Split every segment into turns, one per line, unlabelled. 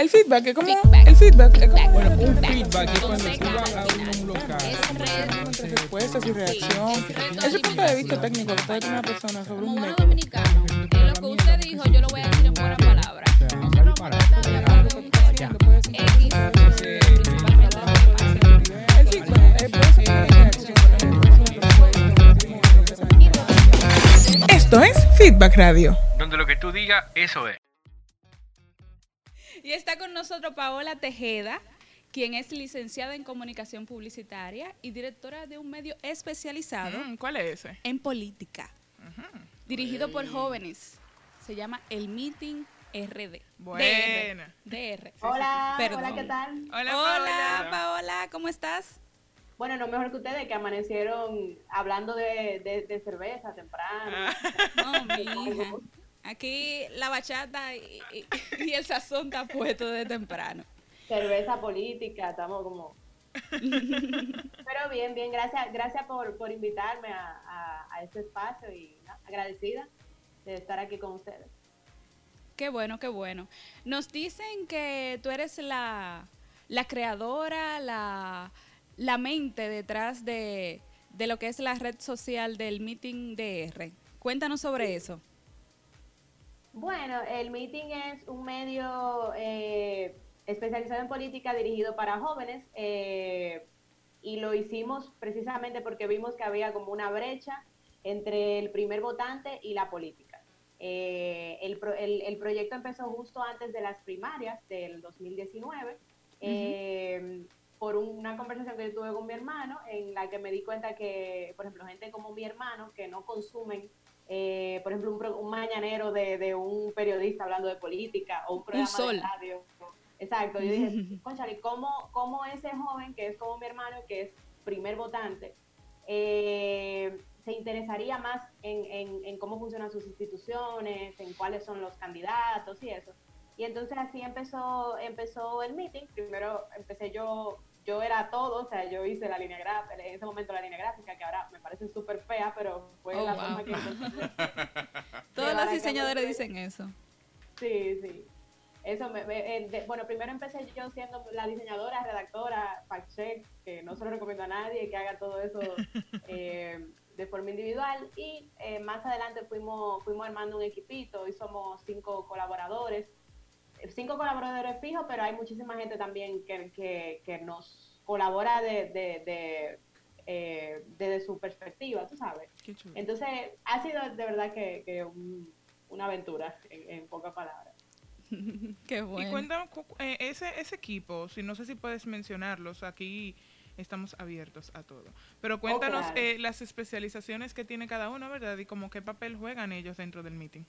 El feedback es como.
Feedback.
El feedback es como.
Bueno,
un
feedback.
feedback es cuando tú vas a un local.
Es
respuestas y reacción.
es
punto de vista técnico que puede tener una persona sobre un método.
dominicano, lo que usted dijo, yo lo voy a decir en buenas palabras.
El feedback eh, reacción, Esto es Feedback Radio.
Donde lo que tú digas, eso es.
Y está con nosotros Paola Tejeda, quien es licenciada en comunicación publicitaria y directora de un medio especializado
Mm, ¿Cuál es ese?
en política, dirigido por jóvenes. Se llama El Meeting RD.
Buena.
DR. DR.
Hola,
Perdón.
hola, ¿qué tal?
Hola,
Hola,
Paola.
Paola, ¿cómo estás?
Bueno, no mejor que ustedes que amanecieron hablando de, de, de cerveza temprano.
No, mi hija. Aquí la bachata y, y- y el sazón está puesto de temprano.
Cerveza política, estamos como... Pero bien, bien, gracias gracias por, por invitarme a, a, a este espacio y ¿no? agradecida de estar aquí con ustedes.
Qué bueno, qué bueno. Nos dicen que tú eres la, la creadora, la, la mente detrás de, de lo que es la red social del Meeting DR. Cuéntanos sobre eso.
Bueno, el meeting es un medio eh, especializado en política dirigido para jóvenes eh, y lo hicimos precisamente porque vimos que había como una brecha entre el primer votante y la política. Eh, el, pro- el- el proyecto empezó justo antes de las primarias del 2019 eh, por una conversación que yo tuve con mi hermano en la que me di cuenta que, por ejemplo, gente como mi hermano que no consumen eh, por ejemplo, un, pro- un mañanero de, de un periodista hablando de política o un programa
sol.
de radio. Exacto, yo dije, conchale, ¿cómo, ¿cómo ese joven que es como mi hermano, que es primer votante, eh, se interesaría más en, en- en cómo funcionan sus instituciones, en cuáles son los candidatos y eso? Y entonces así empezó, empezó el meeting. Primero empecé yo, yo era todo, o sea, yo hice la línea gráfica, en ese momento la línea gráfica, que ahora me parece súper fea, pero fue
Oh,
la
wow.
forma que a
diseñadores
cabo-
dicen eso.
Sí, sí. Eso me, me- eh, de- bueno, primero empecé yo siendo la diseñadora, redactora, fact check, que no se lo recomiendo a nadie que haga todo eso eh, de forma individual. Y eh, más adelante fuimos, fuimos armando un equipito y somos cinco colaboradores. Cinco colaboradores fijos, pero hay muchísima gente también que, que, que nos colabora de, de, de, eh, desde su perspectiva, tú sabes.
Qué chulo.
Entonces, ha sido de verdad que, que un- una aventura, en, en pocas palabras.
Qué
Y
bueno.
cuéntame, cu- eh, ese, ese equipo, si no sé si puedes mencionarlos, aquí estamos abiertos a todo. Pero cuéntanos
claro.
eh, las especializaciones que tiene cada uno, ¿verdad? Y como qué papel juegan ellos dentro del meeting.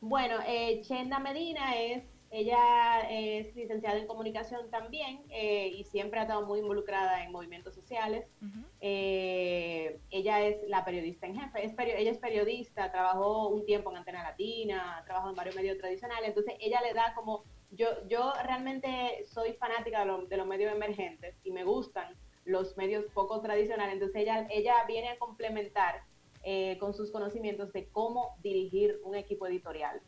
Bueno, eh, Chenda Medina es, ella es licenciada en comunicación también eh, y siempre ha estado muy involucrada en movimientos sociales. Eh, ella es la periodista en jefe, es peri- ella es periodista, trabajó un tiempo en Antena Latina, trabajó en varios medios tradicionales, entonces ella le da como, yo, yo realmente soy fanática de, lo- de los medios emergentes y me gustan los medios poco tradicionales, entonces ella, ella viene a complementar eh, con sus conocimientos de cómo dirigir un equipo editorial,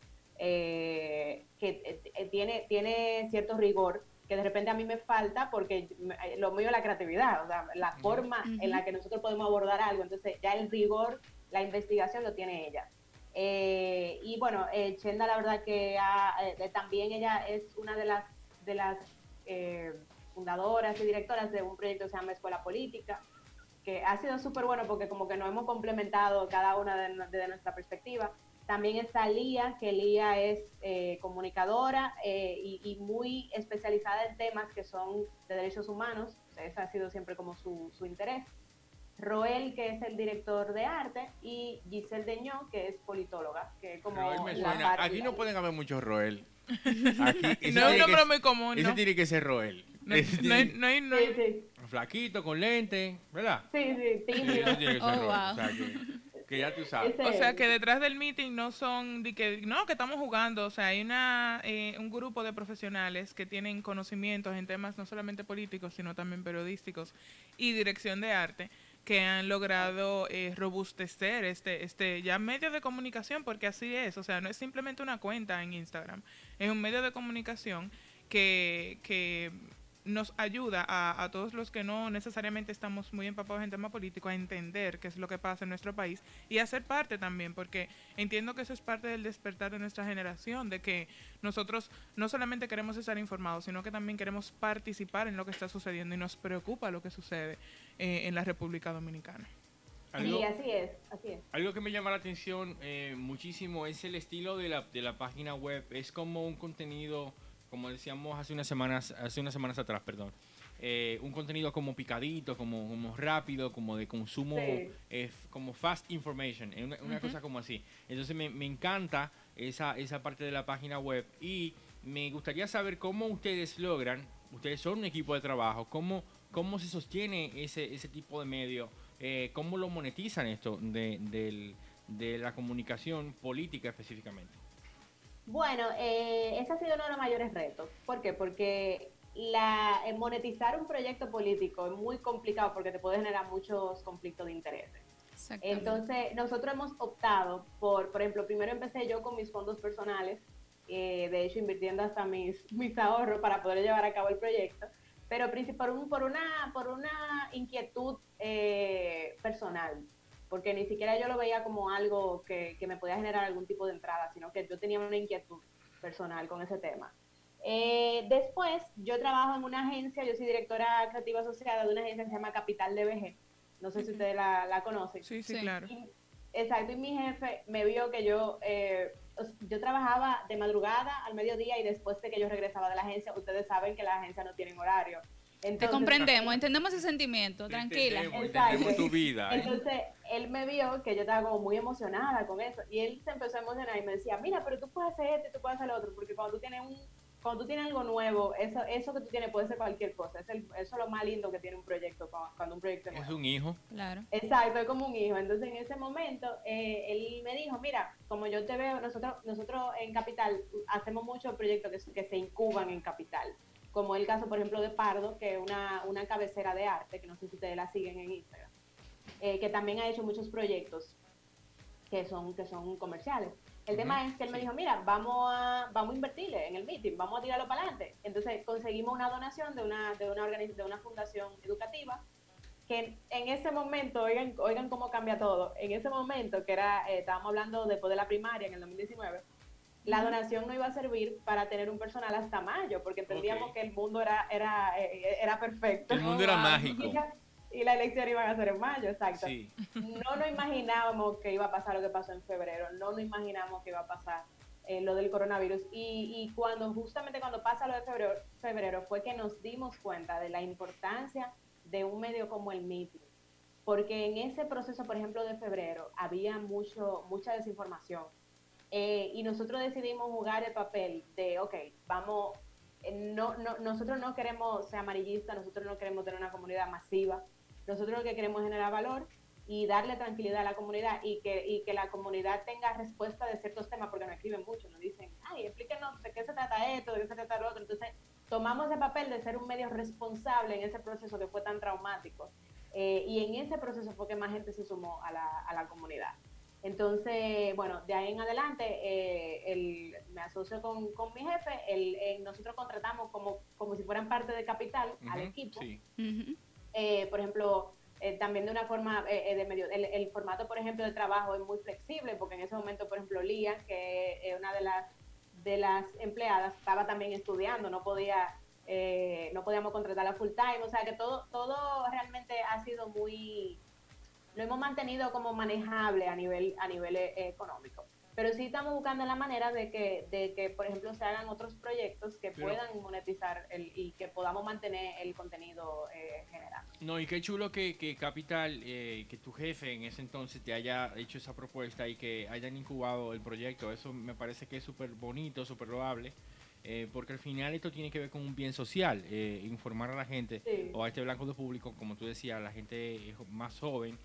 eh, que eh, eh, tiene, tiene cierto rigor que de repente a mí me falta porque eh, lo mío es la creatividad, o sea, la forma en la que nosotros podemos abordar algo, entonces ya el rigor, la investigación lo tiene ella. Eh, y bueno, eh, Chenda la verdad que ha- eh, también ella es una de las, de las eh, fundadoras y directoras de un proyecto que se llama Escuela Política, que ha sido súper bueno porque como que nos hemos complementado cada una de, desde nuestra perspectiva. También está Lía, que Lía es eh, comunicadora eh, y, y muy especializada en temas que son de derechos humanos. Ese ha sido siempre como su, su interés. Roel, que es el director de arte, y Giselle Deñó, que es politóloga, que es como
Roel me
la
suena. Aquí no pueden haber muchos Roel. Aquí,
No es un nombre muy común,
Ese
¿no?
tiene que ser Roel.
No, no hay- no hay- no
Sí,
hay-
sí,
Flaquito, con lente, ¿verdad?
sí, sí,
Sí,
tímido.
ese tiene que ser
Oh,
Roel.
wow.
O sea, que, que ya tú sabes.
Ese-
O sea, que detrás del meeting no son de que no, que estamos jugando, o sea, hay una eh, un grupo de profesionales que tienen conocimientos en temas no solamente políticos, sino también periodísticos y dirección de arte que han logrado eh, robustecer este este ya medio de comunicación porque así es, o sea, no es simplemente una cuenta en Instagram, es un medio de comunicación que, que nos ayuda a, a todos los que no necesariamente estamos muy empapados en tema político a entender qué es lo que pasa en nuestro país y a ser parte también, porque entiendo que eso es parte del despertar de nuestra generación, de que nosotros no solamente queremos estar informados, sino que también queremos participar en lo que está sucediendo y nos preocupa lo que sucede eh, en la República Dominicana.
Algo,
Sí, así es, así es.
algo que me llama la atención eh, muchísimo es el estilo de la, de la página web. Es como un contenido, como decíamos hace unas semanas, hace unas semanas atrás, perdón. eh, un contenido como picadito, como, como rápido, como de consumo,
Sí.
eh, como fast information, una, cosa como así. Entonces me, me encanta esa, esa parte de la página web y me gustaría saber cómo ustedes logran, ustedes son un equipo de trabajo, cómo, cómo se sostiene ese, ese tipo de medio, eh, cómo lo monetizan esto de, del- de la comunicación política específicamente.
Bueno, eh, ese ha sido uno de los mayores retos. ¿Por qué? Porque la, eh, monetizar un proyecto político es muy complicado porque te puede generar muchos conflictos de intereses. Entonces, nosotros hemos optado por, por ejemplo, primero empecé yo con mis fondos personales, eh, de hecho invirtiendo hasta mis, mis ahorros para poder llevar a cabo el proyecto, pero por, un, por, una, por una inquietud eh, personal, porque ni siquiera yo lo veía como algo que, que me podía generar algún tipo de entrada, sino que yo tenía una inquietud personal con ese tema. Eh, después, yo trabajo en una agencia, yo soy directora creativa asociada de una agencia que se llama Capital DBG, no sé si ustedes la, la conocen.
Sí, sí,
Sí.
claro.
Y- exacto, y mi jefe me vio que yo, eh, yo trabajaba de madrugada al mediodía y después de que yo regresaba de la agencia, ustedes saben que la agencia no tiene horario.
Te comprendemos, entendemos ese sentimiento,
Te
tranquila.
entendemos, tu vida. ¿eh?
Entonces, él me vio que yo estaba como muy emocionada con eso y él se empezó a emocionar y me decía, mira, pero tú puedes hacer esto y tú puedes hacer lo otro, porque cuando tú tienes un cuando tú tienes algo nuevo, eso eso que tú tienes puede ser cualquier cosa. Es el- eso es lo más lindo que tiene un proyecto, cuando, cuando un proyecto es
Es
nuevo.
un hijo.
Claro.
Exacto, es como un hijo. Entonces, en ese momento, eh, él me dijo, mira, como yo te veo, nosotros nosotros en Capital hacemos muchos proyectos que se incuban en Capital, como el caso, por ejemplo, de Pardo, que es una, una cabecera de arte, que no sé si ustedes la siguen en Instagram, eh, que también ha hecho muchos proyectos que son, que son comerciales. El tema es que él me dijo, mira, vamos a, vamos a invertirle en el meeting, vamos a tirarlo para adelante. Entonces conseguimos una donación de una, de una, de una fundación educativa que en ese momento, oigan, oigan cómo cambia todo, en ese momento que era, eh, estábamos hablando después de la primaria en el 2019, la donación no iba a servir para tener un personal hasta mayo, porque entendíamos que el mundo era, era, eh, era perfecto.
El mundo era mágico.
Y la, elección iban a ser en mayo, exacto
Sí.
no nos imaginábamos que iba a pasar lo que pasó en febrero, no nos imaginamos que iba a pasar eh, lo del coronavirus. Y, y cuando, justamente cuando pasa lo de febrero, febrero, fue que nos dimos cuenta de la importancia de un medio como el Meeting. Porque en ese proceso, por ejemplo, de febrero, había mucho, mucha desinformación. Eh, y nosotros decidimos jugar el papel de, ok, vamos, eh, no, no, nosotros no queremos ser amarillistas, nosotros no queremos tener una comunidad masiva, nosotros lo que queremos es generar valor y darle tranquilidad a la comunidad y que, y que la comunidad tenga respuesta de ciertos temas, porque nos escriben mucho, nos dicen, ay, explíquenos de qué se trata esto, de qué se trata lo otro. Entonces, tomamos el papel de ser un medio responsable en ese proceso que fue tan traumático. Eh, y en ese proceso fue que más gente se sumó a la, a la comunidad. Entonces, bueno, de ahí en adelante, eh, el- me asocio con, con mi jefe, el, eh, nosotros contratamos como, como si fueran parte de Capital al equipo
Sí.
Eh, por ejemplo, eh, también de una forma eh, eh, de medio, el, el formato, por ejemplo, de trabajo es muy flexible, porque en ese momento, por ejemplo, Lía, que es una de las de las empleadas, estaba también estudiando, no podía, eh, no podíamos contratarla full time, o sea que todo, todo realmente ha sido muy, lo hemos mantenido como manejable a nivel, a nivel eh, económico. Pero sí estamos buscando la manera de que, de que, por ejemplo, se hagan otros proyectos que
Pero-
puedan monetizar el, y que podamos mantener el contenido eh, general.
No, y qué chulo que, que Capital, eh, que tu jefe en ese entonces te haya hecho esa propuesta y que hayan incubado el proyecto. Eso me parece que es súper bonito, súper loable, eh, porque al final esto tiene que ver con un bien social, eh, informar a la gente
Sí.
o a este blanco de público, como tú decías, a la gente más joven.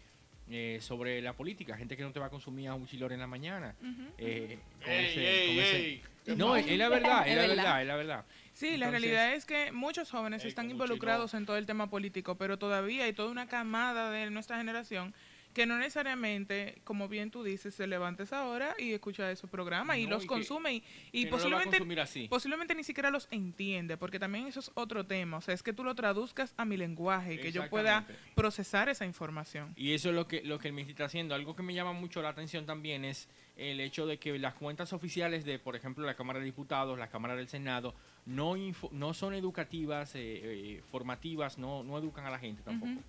Eh, sobre la política, gente que no te va a consumir a un chilor en la mañana.
Ujú.
eh, con
Ey,
ese-
ey,
con ese-
ey. ¿Qué
No, es, es la verdad, es, la
verdad.
es la verdad.
Sí, la realidad es que muchos jóvenes
Ey,
están involucrados en todo el tema político, pero todavía hay toda una camada de nuestra generación que no necesariamente, como bien tú dices, se levanta esa hora y escucha esos programas y los
y que-
consume y, y
que
posiblemente
así.
posiblemente ni siquiera los entiende, porque también eso es otro tema, o sea, es que tú lo traduzcas a mi lenguaje, que yo pueda procesar esa información.
Y eso es lo que, lo que el MIT está haciendo. Algo que me llama mucho la atención también es el hecho de que las cuentas oficiales de, por ejemplo, la Cámara de Diputados, la Cámara del Senado, no, info- no son educativas, eh, eh, formativas, no, no educan a la gente tampoco.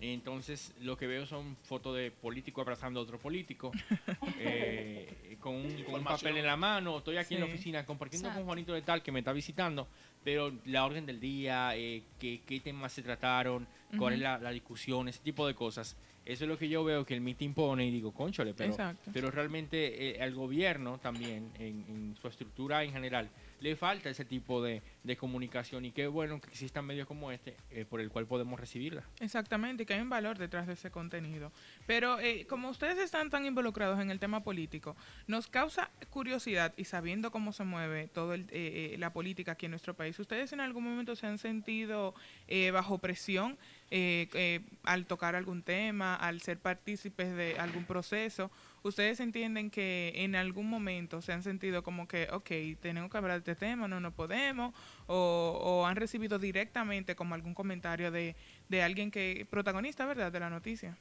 Entonces, lo que veo son fotos de político abrazando a otro político, eh, con, un, con un papel en la mano. Estoy aquí en la oficina compartiendo con
Exacto.
Juanito de Tal, que me está visitando, pero la orden del día, eh, qué, qué temas se trataron, cuál es la discusión, ese tipo de cosas. Eso es lo que yo veo que el MIT impone y digo, conchole, pero,
Exacto.
pero realmente eh, al gobierno también, en, en su estructura en general, le falta ese tipo de, de comunicación y qué bueno que existan medios como este eh, por el cual podemos recibirla.
Exactamente, y que hay un valor detrás de ese contenido. Pero eh, como ustedes están tan involucrados en el tema político, nos causa curiosidad y sabiendo cómo se mueve toda la política aquí en nuestro país, ¿ustedes en algún momento se han sentido eh, bajo presión eh, eh, al tocar algún tema, al ser partícipes de algún proceso? ¿Ustedes entienden que en algún momento se han sentido como que, ok, tenemos que hablar de este tema, no, no podemos? O, o han recibido directamente como algún comentario de, de alguien que, protagonista, ¿verdad?, de la noticia.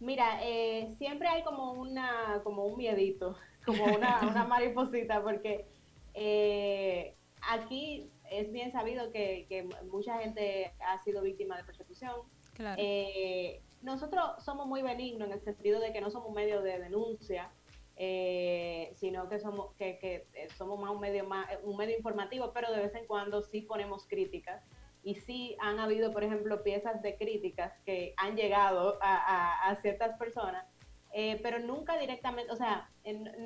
Mira, eh, siempre hay como una, como un miedito, como una, una mariposita, porque eh, aquí es bien sabido que, que mucha gente ha sido víctima de persecución.
Claro.
Eh, nosotros somos muy benignos en el sentido de que no somos un medio de denuncia, eh, sino que somos que, que, eh, somos más un medio más un medio informativo, pero de vez en cuando sí ponemos críticas. Y sí han habido, por ejemplo, piezas de críticas que han llegado a, a- ciertas personas, eh, pero nunca directamente, o sea,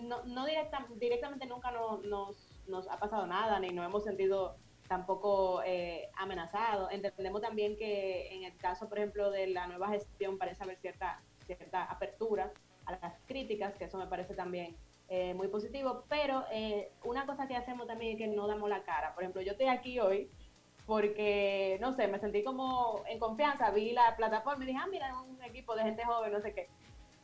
no, no directa- directamente nunca no- nos, nos ha pasado nada, ni nos hemos sentido tampoco eh, amenazados. Entendemos también que en el caso, por ejemplo, de la nueva gestión parece haber cierta, cierta apertura a las críticas, que eso me parece también eh, muy positivo, pero eh, una cosa que hacemos también es que no damos la cara. Por ejemplo, yo estoy aquí hoy porque, no sé, me sentí como en confianza, vi la plataforma y dije, ah, mira, un equipo de gente joven, no sé qué.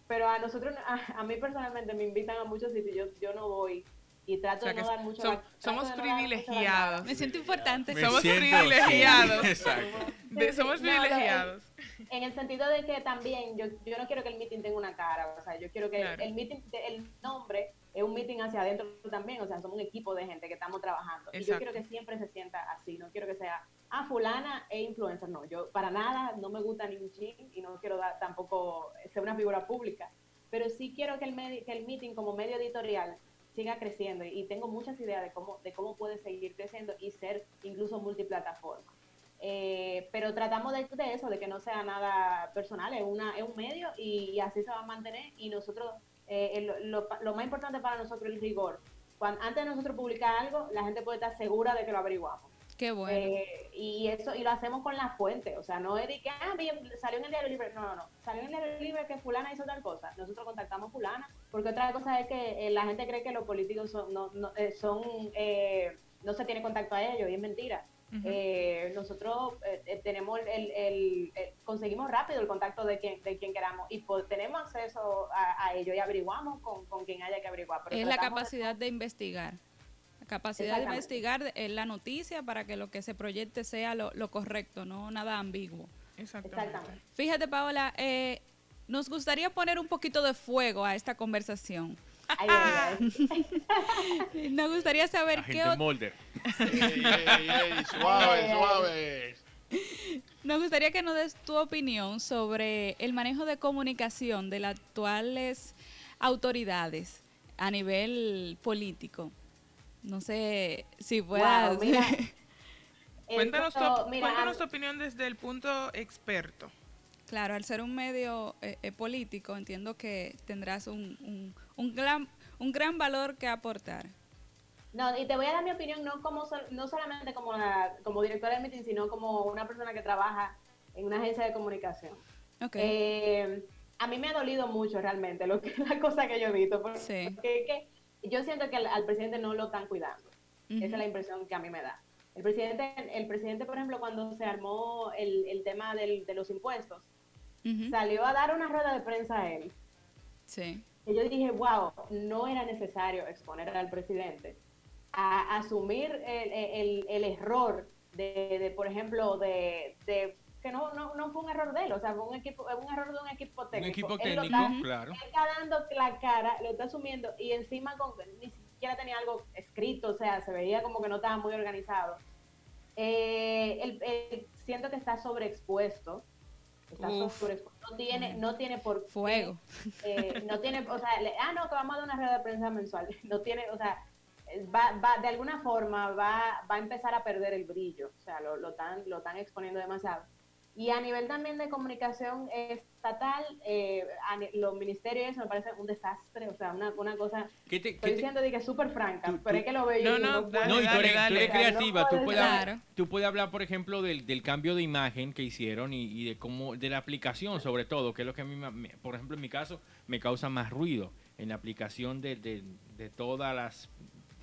Pero a nosotros, a, a mí personalmente me invitan a muchos sitios, yo, yo no voy y trato
O sea
de no dar mucho trato
somos
no
privilegiados.
Me siento importante.
Me
Somos
siento-
privilegiados.
Exacto.
De- somos
sí, no,
privilegiados.
En el sentido de que también yo, yo no quiero que el meeting tenga una cara, o sea, yo quiero que
Claro.
el meeting, el nombre es un meeting hacia adentro también, o sea, somos un equipo de gente que estamos trabajando. Y yo quiero que siempre se sienta así, no quiero que sea, ah, fulana e influencer, no, yo para nada no me gusta ni un chin y no quiero dar, tampoco ser una figura pública, pero sí quiero que el, que el meeting como medio editorial siga creciendo y tengo muchas ideas de cómo, de cómo puede seguir creciendo y ser incluso multiplataforma. Eh, pero tratamos de, eso, de que no sea nada personal, es, una, es un medio y, así se va a mantener. Y nosotros, eh, lo más importante para nosotros es el rigor. Cuando, antes de nosotros publicar algo, la gente puede estar segura de que lo averiguamos.
Qué bueno.
Eh, y eso y lo hacemos con la fuente, o sea, no es de que ah, bien, salió en el diario libre, no, no, no, salió en el diario libre que fulana hizo tal cosa, nosotros contactamos a fulana, porque otra cosa es que eh, la gente cree que los políticos son, no, no, eh, son eh, no se tiene contacto a ellos, y es mentira. Eh, nosotros eh, tenemos el, el- el- conseguimos rápido el contacto de quien, de quien queramos y pues, tenemos acceso a, a ello y averiguamos con, con quien haya que averiguar. pero
es la
de-
capacidad de investigar. La capacidad de investigar en la noticia para que lo que se proyecte sea lo, lo correcto, no nada ambiguo.
Exactamente.
Exactamente.
Fíjate, Paola, eh, nos gustaría poner un poquito de fuego a esta conversación.
Ay, ay, ay.
Nos gustaría saber qué.
Ey, ey, ey, suave, suave.
nos gustaría que nos des tu opinión sobre el manejo de comunicación de las actuales autoridades a nivel político. No sé si puedas.
Wow, mira,
Cuéntanos, tu,
mira,
cuéntanos
a-
tu opinión desde el punto experto.
Claro, al ser un medio eh, eh, político, entiendo que tendrás un, un, un gran, un gran valor que aportar.
No, y te voy a dar mi opinión no como sol- no solamente como la, como directora de meeting, sino como una persona que trabaja en una agencia de comunicación.
Ok.
Eh, a mí me ha dolido mucho realmente lo que la cosa que yo he visto, porque
Sí.
que yo siento que al, al presidente no lo están cuidando. Esa es la impresión que a mí me da. El presidente, el presidente por ejemplo, cuando se armó el, el tema del- de los impuestos, salió a dar una rueda de prensa a él.
Sí.
Y yo dije, wow, no era necesario exponer al presidente a asumir el, el- el error de, de, por ejemplo, de, de- que no, no, no fue un error de él, o sea, fue un, equipo, un error de un equipo
Un
técnico.
equipo
Él lo
técnico,
está-
claro.
él está dando la cara, lo está asumiendo y encima con, ni siquiera tenía algo escrito, o sea, se veía como que no estaba muy organizado. Eh, el- el- siento que está sobreexpuesto. Está
Uf.
sobreexpuesto. No tiene, no tiene por qué,
Fuego.
eh, no tiene, o sea, le- ah, no, que vamos a dar una rueda de prensa mensual. No tiene, o sea, va, va, de alguna forma va, va a empezar a perder el brillo. O sea, lo, lo, están, lo están exponiendo demasiado. Y a nivel también de comunicación estatal, eh, a ni- los ministerios, eso me parece un desastre, o sea, una, una cosa,
¿Qué te,
estoy
qué te-
diciendo de que es súper franca,
Tú-
pero
tú-
es que lo veo
No, no, dale,
No, y tú
dale,
eres, tú
dale.
eres
no
creativa, tú
puede
puedes,
Claro.
tú puedes hablar, por ejemplo, del, del cambio de imagen que hicieron y, y de cómo, de la aplicación sobre todo, que es lo que a mí, me- por ejemplo, en mi caso, me causa más ruido en la aplicación de, de, de todas las,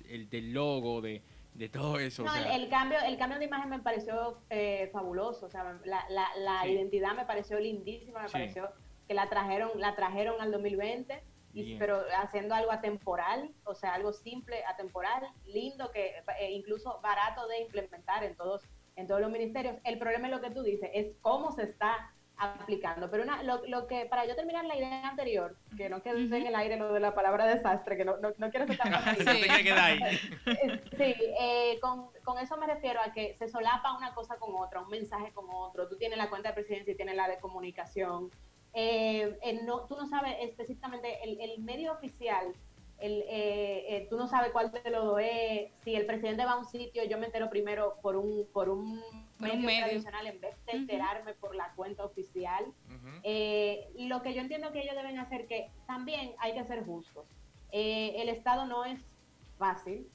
el, del logo, de, de todo eso.
No, el,
sea,
el cambio, el cambio de imagen me pareció eh, fabuloso, o sea, la, la, la
Sí.
identidad me pareció lindísima, me
Sí.
pareció que la trajeron, la trajeron al 2020, y, pero haciendo algo atemporal, o sea, algo simple, atemporal, lindo, que eh, incluso barato de implementar en todos, en todos los ministerios. El problema es lo que tú dices, es cómo se está aplicando. Pero una, lo, lo que, para yo terminar la idea anterior, que no quede en el aire lo de la palabra desastre, que no, no, no quiero ser tan. Eh, Sí, eh, con, con eso me refiero a que se solapa una cosa con otra, un mensaje con otro. Tú tienes la cuenta de presidencia y tienes la de comunicación. Eh, eh, no, tú no sabes específicamente el, el medio oficial, el, eh, eh, tú no sabes cuál de los es. Si el presidente va a un sitio, yo me entero primero por un, por un,
Un
medio,
medio.
tradicional en vez de enterarme por la cuenta oficial. Eh, lo que yo entiendo que ellos deben hacer que también hay que ser justos. Eh, el Estado no es fácil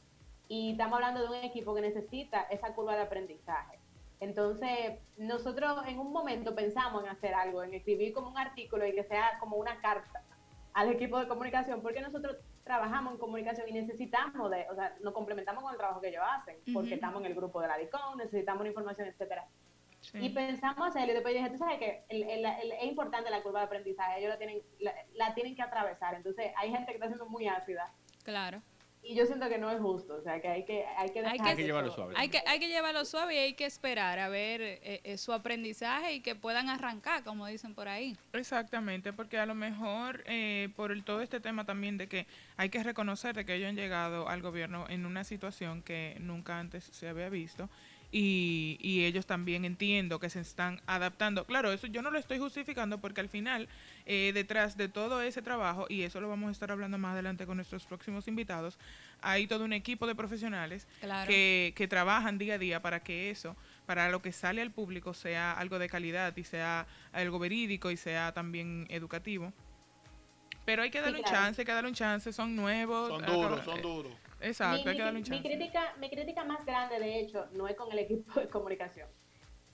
y estamos hablando de un equipo que necesita esa curva de aprendizaje. Entonces, nosotros en un momento pensamos en hacer algo, en escribir como un artículo y que sea como una carta al equipo de comunicación, porque nosotros trabajamos en comunicación y necesitamos de, o sea, nos complementamos con el trabajo que ellos hacen, porque estamos en el grupo de la DICOM, necesitamos información, etcétera.
Sí.
Y pensamos hacerlo y después dije, tú sabes que el- el- el- es importante la curva de aprendizaje, ellos la tienen, la, la tienen que atravesar. Entonces hay gente que está siendo muy ácida
Claro.
Y yo siento que no es justo, o sea que hay que hay que,
Hay
dejar
que-
Hay que llevarlo suave.
Hay que, hay que llevarlo suave y hay que esperar a ver eh, eh, su aprendizaje y que puedan arrancar, como dicen por ahí.
Exactamente, porque a lo mejor eh, por el, todo este tema también de que hay que reconocer de que ellos han llegado al gobierno en una situación que nunca antes se había visto y, y ellos también entiendo que se están adaptando. Claro, eso yo no lo estoy justificando porque al final eh, detrás de todo ese trabajo, y eso lo vamos a estar hablando más adelante con nuestros próximos invitados, hay todo un equipo de profesionales
Claro.
que, que trabajan día a día para que eso, para lo que sale al público, sea algo de calidad y sea algo verídico y sea también educativo. Pero hay que darle un
claro.
chance, hay que darle un chance, son nuevos.
Son duros, son
eh,
duros.
Exacto,
mi,
hay que darle un
mi- mi
chance.
crítica, mi crítica más grande, de hecho, no es con el equipo de comunicación,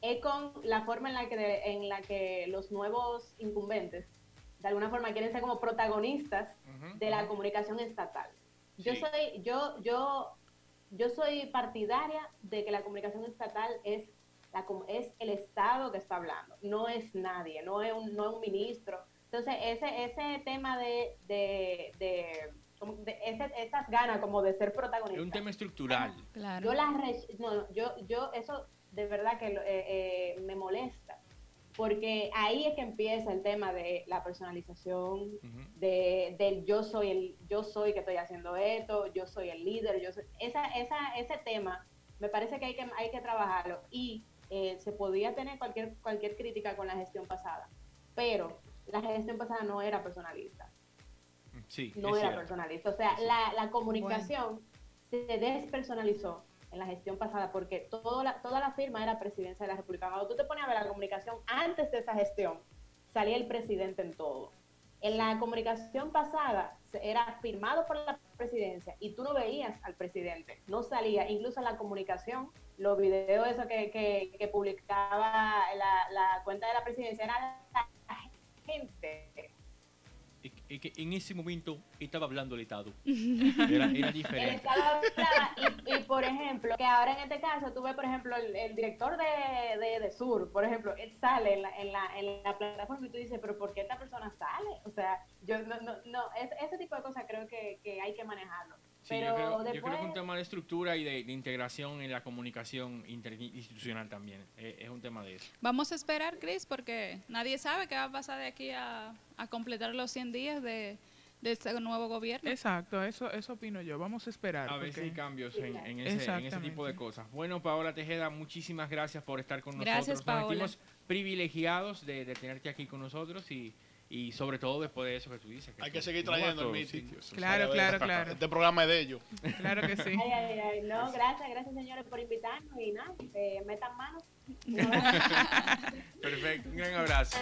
es con la forma en la que, de- en la que los nuevos incumbentes, de alguna forma, quieren ser como protagonistas de la comunicación estatal. Yo
Sí.
soy, yo, yo, yo soy partidaria de que la comunicación estatal es la, com- es el Estado que está hablando, no es nadie, no es un, no es un ministro. Entonces, ese, ese tema de, de, de, como de ese- esas ganas como de ser
Es
protagonista.
un tema estructural.
Claro.
Yo las no, no, yo, yo eso de verdad que lo- eh, eh, me molesta, porque ahí es que empieza el tema de la personalización, de, del yo soy el yo soy que estoy haciendo esto, yo soy el líder, yo soy esa, esa, ese tema me parece que hay que hay que trabajarlo y eh, se podía tener cualquier cualquier crítica con la gestión pasada, pero la gestión pasada no era personalista
Sí,
no era
cierto.
personalista. O sea, la, la comunicación se despersonalizó en la gestión pasada porque todo la, toda la firma era presidencia de la República. Cuando tú te pones a ver la comunicación antes de esa gestión, salía el presidente en todo. En la comunicación pasada era firmado por la presidencia y tú no veías al presidente, no salía. Incluso en la comunicación, los videos eso que, que, que publicaba la, la cuenta de la presidencia era la gente
Y- es que en ese momento estaba hablando el Estado. Era, diferente.
Y, y, por ejemplo, que ahora en este caso tuve, por ejemplo, el, el director de, de, de Sur, por ejemplo, él sale en la, en, la, en la plataforma y tú dices, pero ¿por qué esta persona sale? O sea, yo no, no, no es, ese tipo de cosas creo que, que hay que manejarlo.
Sí,
pero
yo, creo, yo
después,
creo que es un tema de estructura y de, de integración en la comunicación interinstitucional también. Eh, es un tema de eso.
Vamos a esperar, Chris, porque nadie sabe qué va a pasar de aquí a, a completar los 100 días de, de este nuevo gobierno.
Exacto, eso, eso opino yo. Vamos a esperar.
A ver si
porque-
hay cambios en, en ese, en ese tipo de cosas. Bueno, Paola Tejeda, muchísimas gracias por estar con
Gracias,
nosotros.
Paola.
Nos sentimos privilegiados de, de tenerte aquí con nosotros y, y sobre todo después de eso que tú dices.
Que
Hay
que seguir trayendo el meeting.
Sitios,
claro, claro, claro.
Este programa es de ellos.
Claro que sí.
Ay, ay, ay. No, gracias, gracias señores por invitarnos y nada, eh, metan manos.
Perfecto, un gran abrazo.